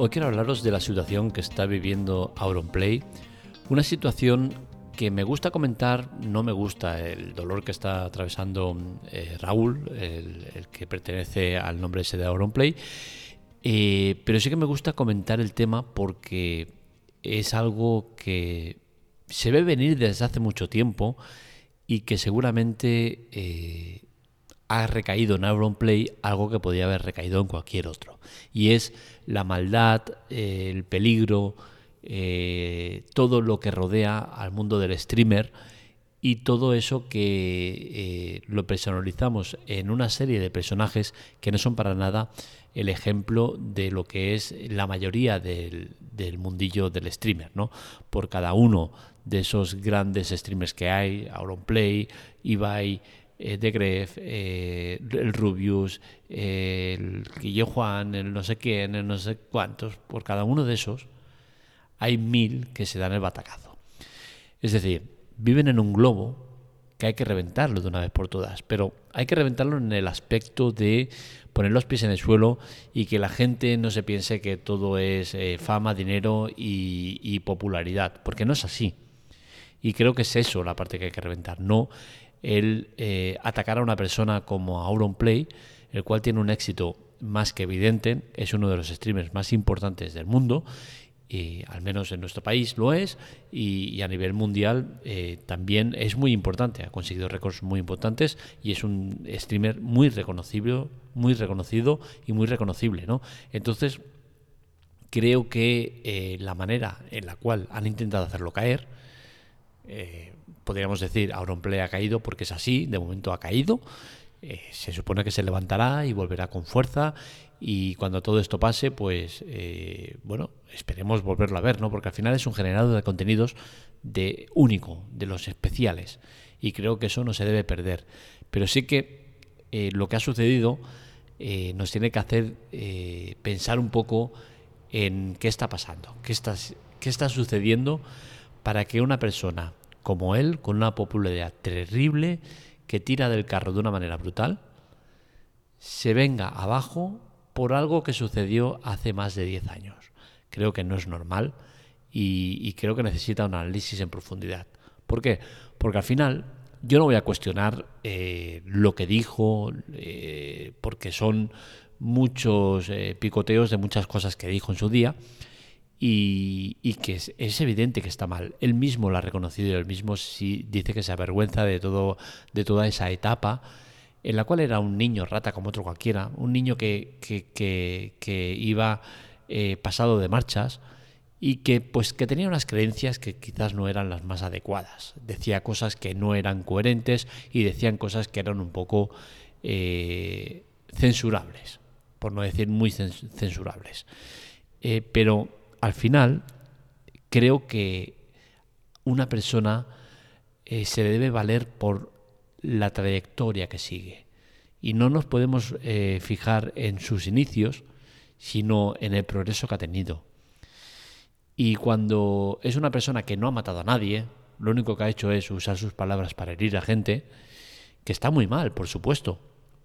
Hoy quiero hablaros de la situación que está viviendo Auronplay, una situación que me gusta comentar, no me gusta el dolor que está atravesando eh, Raúl, el, que pertenece al nombre ese de Auronplay, eh, pero sí que me gusta comentar el tema porque es algo que se ve venir desde hace mucho tiempo y que seguramente eh, ha recaído en Auronplay algo que podría haber recaído en cualquier otro. Y es la maldad, eh, el peligro, eh, todo lo que rodea al mundo del streamer y todo eso que lo personalizamos en una serie de personajes que no son para nada el ejemplo de lo que es la mayoría del, del mundillo del streamer, ¿no? Por cada uno de esos grandes streamers que hay, Auronplay, Ibai, eh, The Gref, eh, el Rubius, el Guille Juan, el no sé quién, el no sé cuántos, por cada uno de esos hay mil que se dan el batacazo. Es decir, viven en un globo que hay que reventarlo de una vez por todas, pero hay que reventarlo en el aspecto de poner los pies en el suelo y que la gente no se piense que todo es eh, fama, dinero y popularidad, porque no es así. Y creo que es eso la parte que hay que reventar, no el eh, atacar a una persona como Auronplay, el cual tiene un éxito más que evidente, es uno de los streamers más importantes del mundo, y al menos en nuestro país lo es, y, a nivel mundial eh, también es muy importante, ha conseguido récords muy importantes y es un streamer muy reconocible, muy reconocido y muy reconocible, ¿no? Entonces, creo que eh, la manera en la cual han intentado hacerlo caer, podríamos decir, Auronplay ha caído porque es así, de momento ha caído. Eh, se supone que se levantará y volverá con fuerza y cuando todo esto pase, pues eh, bueno, esperemos volverlo a ver, ¿no? Porque al final es un generador de contenidos de único, de los especiales y creo que eso no se debe perder. Pero sí que lo que ha sucedido nos tiene que hacer pensar un poco en qué está pasando, qué está, qué está sucediendo para que una persona como él, con una popularidad terrible, que tira del carro de una manera brutal, se venga abajo por algo que sucedió hace más de 10 años. Creo que no es normal y, creo que necesita un análisis en profundidad. ¿Por qué? Porque al final yo no voy a cuestionar eh, lo que dijo, eh, porque son muchos eh, picoteos de muchas cosas que dijo en su día, y, que es, evidente que está mal. Él mismo lo ha reconocido él mismo dice que se avergüenza de, todo, de toda esa etapa en la cual era un niño rata como otro cualquiera, un niño que, que, iba eh, pasado de marchas y que pues que tenía unas creencias que quizás no eran las más adecuadas. Decía cosas que no eran coherentes y decían cosas que eran un poco eh, censurables, por no decir muy censurables. Eh, pero al final creo que una persona eh, se debe valer por la trayectoria que sigue. Y no nos podemos eh, fijar en sus inicios, sino en el progreso que ha tenido. Y cuando es una persona que no ha matado a nadie, lo único que ha hecho es usar sus palabras para herir a gente, que está muy mal, por supuesto,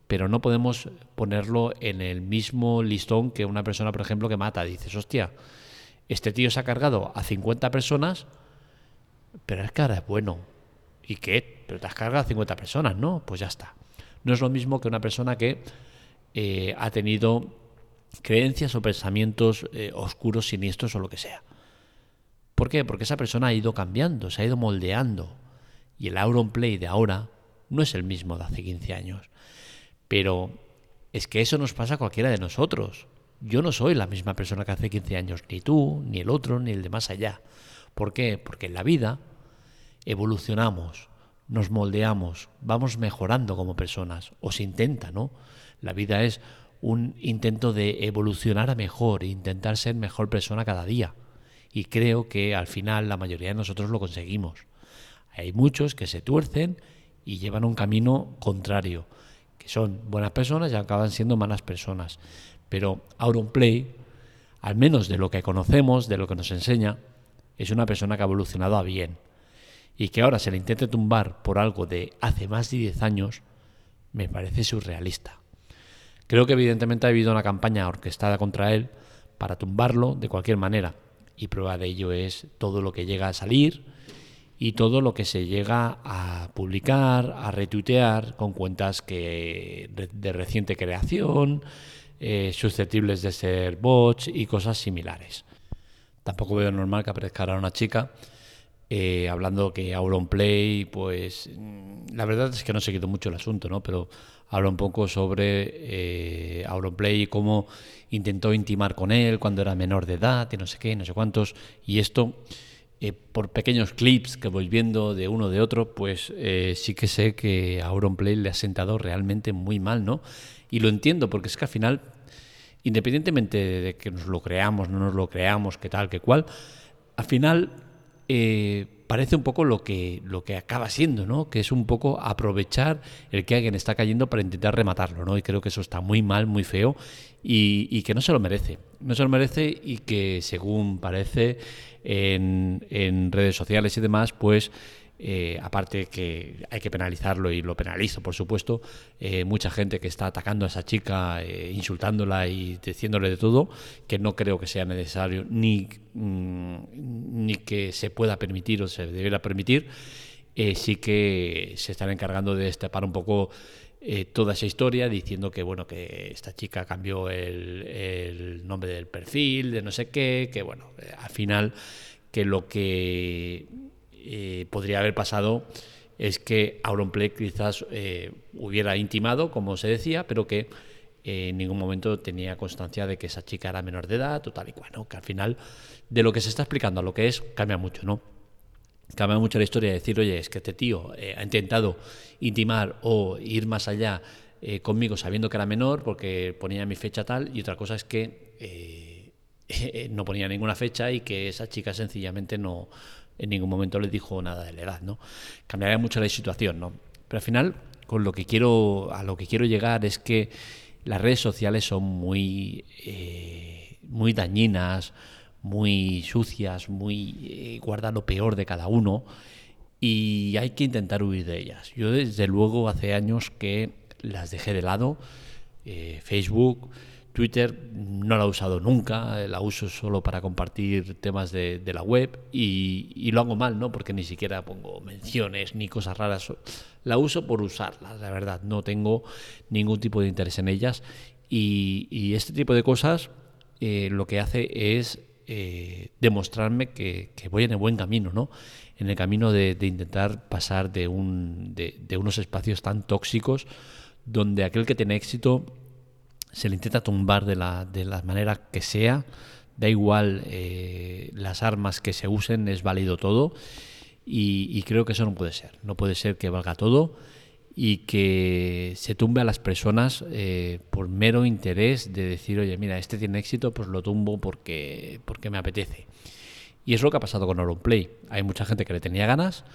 pero no podemos ponerlo en el mismo listón que una persona, por ejemplo, que mata. Dices, hostia, este tío se ha cargado a 50 personas, pero es que ahora es bueno. ¿Y qué? Pero te has cargado a 50 personas, ¿no? Pues ya está. No es lo mismo que una persona que eh, ha tenido creencias o pensamientos eh, oscuros, siniestros o lo que sea. ¿Por qué? Porque esa persona ha ido cambiando, se ha ido moldeando. Y el Auron Play de ahora no es el mismo de hace 15 años. Pero es que eso nos pasa a cualquiera de nosotros. Yo no soy la misma persona que hace 15 años, ni tú, ni el otro, ni el de más allá. ¿Por qué? Porque en la vida evolucionamos, nos moldeamos, vamos mejorando como personas, o se intenta, ¿no? La vida es un intento de evolucionar a mejor, e intentar ser mejor persona cada día. Y creo que al final la mayoría de nosotros lo conseguimos. Hay muchos que se tuercen y llevan un camino contrario, que son buenas personas y acaban siendo malas personas. Pero Auronplay, al menos de lo que conocemos, de lo que nos enseña, es una persona que ha evolucionado a bien. Y que ahora se le intente tumbar por algo de hace más de 10 años, me parece surrealista. Creo que evidentemente ha habido una campaña orquestada contra él para tumbarlo de cualquier manera. Y prueba de ello es todo lo que llega a salir y todo lo que se llega a publicar, a retuitear con cuentas que de reciente creación, eh, susceptibles de ser bots y cosas similares. Tampoco veo normal que aparezca ahora una chica eh, hablando que Auronplay, pues mm, la verdad es que no he seguido mucho el asunto, ¿no? Pero habla un poco sobre eh, Auronplay y cómo intentó intimar con él cuando era menor de edad y no sé qué, no sé cuántos. Y esto, eh, por pequeños clips que voy viendo de uno de otro, pues sí que sé que Auronplay le ha sentado realmente muy mal, ¿no? Y lo entiendo, porque es que al final, independientemente de que nos lo creamos, no nos lo creamos, qué tal, qué cual, al final eh, parece un poco lo que, lo que acaba siendo, ¿no? Que es un poco aprovechar el que alguien está cayendo para intentar rematarlo, ¿no? Y creo que eso está muy mal, muy feo y, que no se lo merece. No se lo merece y que según parece en, en redes sociales y demás, pues eh, aparte que hay que penalizarlo y lo penalizo, por supuesto, eh, mucha gente que está atacando a esa chica, eh, insultándola y diciéndole de todo, que no creo que sea necesario ni, mm, ni que se pueda permitir o se debiera permitir, sí que se están encargando de destapar un poco toda esa historia diciendo que bueno que esta chica cambió el, el, nombre del perfil de no sé qué que bueno al final que lo que eh, podría haber pasado es que Auronplay quizás eh, hubiera intimado, como se decía, pero que eh, en ningún momento tenía constancia de que esa chica era menor de edad, total y cual, que al final de lo que se está explicando a lo que es cambia mucho, ¿no? Cambia mucho la historia de decir, oye, es que este tío ha intentado intimar o ir más allá conmigo sabiendo que era menor porque ponía mi fecha tal y otra cosa es que no ponía ninguna fecha y que esa chica sencillamente no, en ningún momento le dijo nada de la edad, ¿no? Cambiaría mucho la situación, ¿no? Pero al final, con lo que quiero, a lo que quiero llegar es que las redes sociales son muy, eh, muy dañinas, muy sucias, muy eh, guardan lo peor de cada uno y hay que intentar huir de ellas. Yo desde luego hace años que las dejé de lado, eh, Facebook, Twitter no la he usado nunca, la uso solo para compartir temas de, la web y, lo hago mal, ¿no? Porque ni siquiera pongo menciones ni cosas raras. La uso por usarla, la verdad. No tengo ningún tipo de interés en ellas y, este tipo de cosas eh, lo que hace es eh, demostrarme que, voy en el buen camino, ¿no? En el camino de, intentar pasar de, un, de unos espacios tan tóxicos donde aquel que tiene éxito se le intenta tumbar de la, de la manera que sea, da igual eh, las armas que se usen, es válido todo y, creo que eso no puede ser, no puede ser que valga todo y que se tumbe a las personas eh, por mero interés de decir, oye, mira, este tiene éxito, pues lo tumbo porque, porque me apetece. Y es lo que ha pasado con Auronplay. Hay mucha gente que le tenía ganas,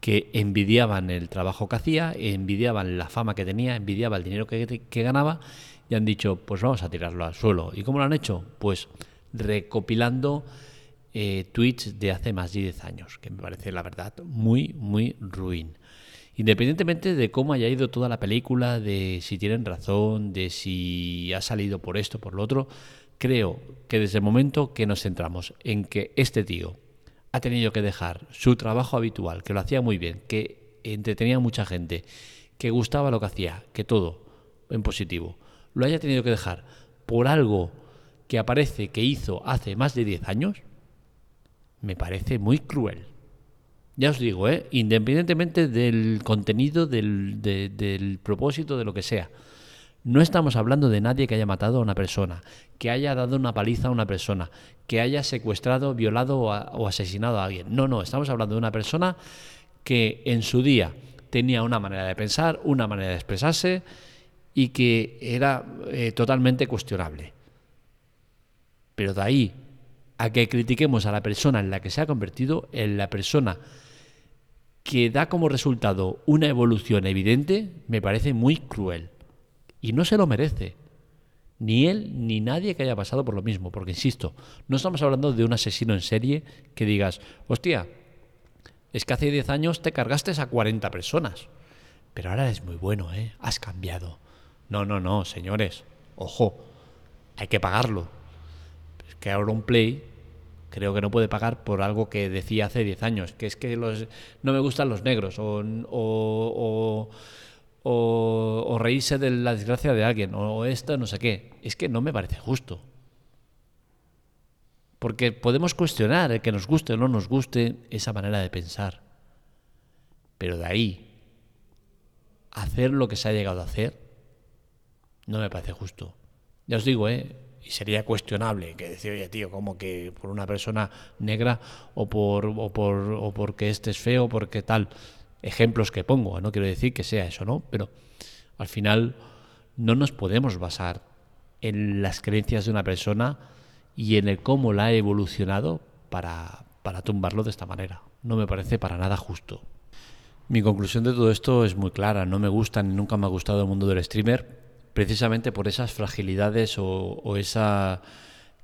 que envidiaban el trabajo que hacía, envidiaban la fama que tenía, envidiaban el dinero que ganaba y han dicho, pues vamos a tirarlo al suelo. ¿Y cómo lo han hecho? Pues recopilando eh, tweets de hace más de 10 años, que me parece la verdad muy, muy ruin. Independientemente de cómo haya ido toda la película, de si tienen razón, de si ha salido por esto, por lo otro, creo que desde el momento que nos centramos en que este tío ha tenido que dejar su trabajo habitual, que lo hacía muy bien, que entretenía a mucha gente, que gustaba lo que hacía, que todo en positivo, lo haya tenido que dejar por algo que aparece que hizo hace más de 10 años, me parece muy cruel. Ya os digo, ¿eh? independientemente del contenido, del, del propósito, de lo que sea. No estamos hablando de nadie que haya matado a una persona, que haya dado una paliza a una persona, que haya secuestrado, violado o, asesinado a alguien. No, no, estamos hablando de una persona que en su día tenía una manera de pensar, una manera de expresarse, y que era eh, totalmente cuestionable. Pero de ahí a que critiquemos a la persona en la que se ha convertido, en la persona que da como resultado una evolución evidente, me parece muy cruel. Y no se lo merece. Ni él ni nadie que haya pasado por lo mismo. Porque, insisto, no estamos hablando de un asesino en serie que digas, hostia, es que hace 10 años te cargaste a 40 personas. Pero ahora es muy bueno, ¿eh? Has cambiado. No, no, no, señores. Ojo, hay que pagarlo. Es que Auronplay creo que no puede pagar por algo que decía hace 10 años, que es que los, no me gustan los negros o, o, o, o reírse de la desgracia de alguien o esto, no sé qué. Es que no me parece justo. Porque podemos cuestionar el que nos guste o no nos guste esa manera de pensar. Pero de ahí hacer lo que se ha llegado a hacer, no me parece justo. Ya os digo, ¿eh? Y sería cuestionable que decir, oye, tío, como que por una persona negra o por o por o porque este es feo, porque tal. Ejemplos que pongo, no quiero decir que sea eso, ¿no? Pero al final no nos podemos basar en las creencias de una persona y en el cómo la ha evolucionado para, para tumbarlo de esta manera. No me parece para nada justo. Mi conclusión de todo esto es muy clara. No me gusta ni nunca me ha gustado el mundo del streamer precisamente por esas fragilidades o, esa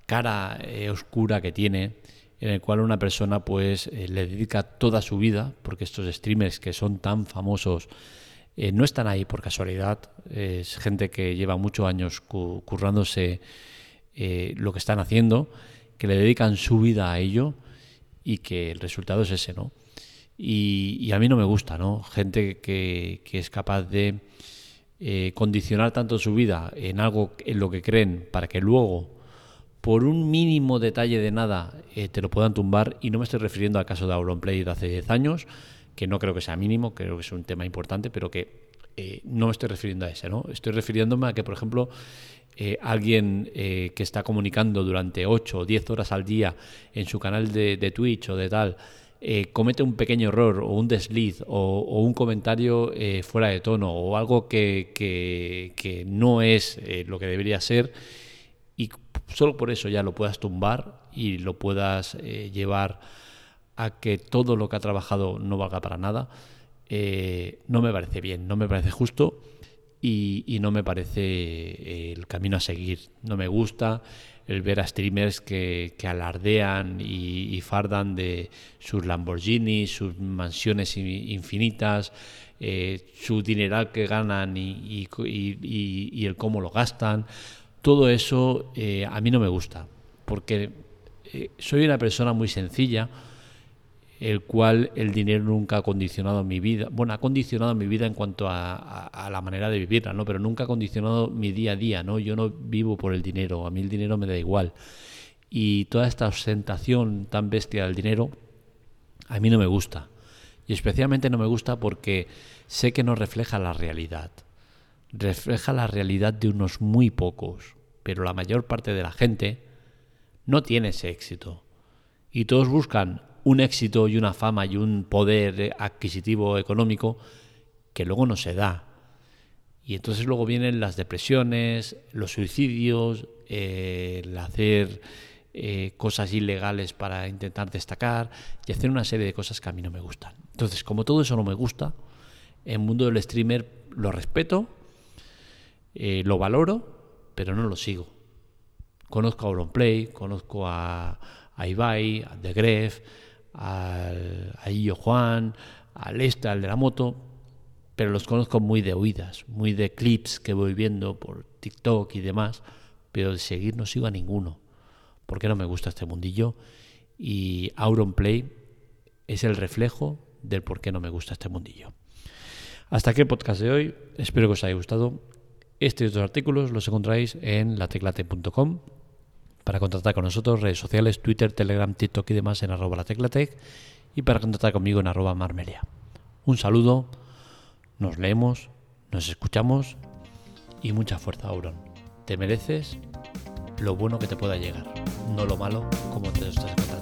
cara eh, oscura que tiene en el cual una persona pues eh, le dedica toda su vida, porque estos streamers que son tan famosos eh, no están ahí por casualidad, es gente que lleva muchos años currándose lo que están haciendo, que le dedican su vida a ello y que el resultado es ese, ¿no? Y, a mí no me gusta, ¿no? Gente que es capaz de eh, condicionar tanto su vida en algo en lo que creen para que luego, por un mínimo detalle de nada, eh, te lo puedan tumbar. Y no me estoy refiriendo al caso de Auronplay de hace 10 años, que no creo que sea mínimo, creo que es un tema importante, pero que eh, no me estoy refiriendo a ese, ¿no? Estoy refiriéndome a que, por ejemplo, alguien que está comunicando durante 8 o 10 horas al día en su canal de, de Twitch o de tal, eh, comete un pequeño error o un desliz o, un comentario eh, fuera de tono o algo que, no es eh, lo que debería ser y solo por eso ya lo puedas tumbar y lo puedas llevar a que todo lo que ha trabajado no valga para nada, no me parece bien, no me parece justo y no me parece el camino a seguir, no me gusta el ver a streamers que, alardean y, fardan de sus Lamborghini, sus mansiones infinitas, eh, su dineral que ganan y, el cómo lo gastan. Todo eso eh, a mí no me gusta, porque eh, soy una persona muy sencilla el cual el dinero nunca ha condicionado mi vida. Bueno, ha condicionado mi vida en cuanto a, la manera de vivirla, ¿no? Pero nunca ha condicionado mi día a día, ¿no? Yo no vivo por el dinero, a mí el dinero me da igual. Y toda esta ostentación tan bestia del dinero, a mí no me gusta. Y especialmente no me gusta porque sé que no refleja la realidad. Refleja la realidad de unos muy pocos. Pero la mayor parte de la gente no tiene ese éxito. Y todos buscan un éxito y una fama y un poder adquisitivo económico que luego no se da. Y entonces luego vienen las depresiones, los suicidios, el hacer eh, cosas ilegales para intentar destacar y hacer una serie de cosas que a mí no me gustan. Entonces, como todo eso no me gusta, el mundo del streamer lo respeto, eh, lo valoro, pero no lo sigo. Conozco a Auronplay, conozco a, a Ibai, a The Gref, al, a Illo Juan, al este, al de la moto, pero los conozco muy de oídas, muy de clips que voy viendo por TikTok y demás, pero de seguir no sigo a ninguno, porque no me gusta este mundillo y Auronplay es el reflejo del por qué no me gusta este mundillo. Hasta aquí el podcast de hoy, espero que os haya gustado. Y otros artículos los encontráis en lateclate.com para contactar con nosotros, redes sociales, Twitter, Telegram, TikTok y demás en arroba la teclatec y para contactar conmigo en arroba marmelia. Un saludo, nos leemos, nos escuchamos y mucha fuerza, Auron. Te mereces lo bueno que te pueda llegar, no lo malo como te estás encontrando ahora.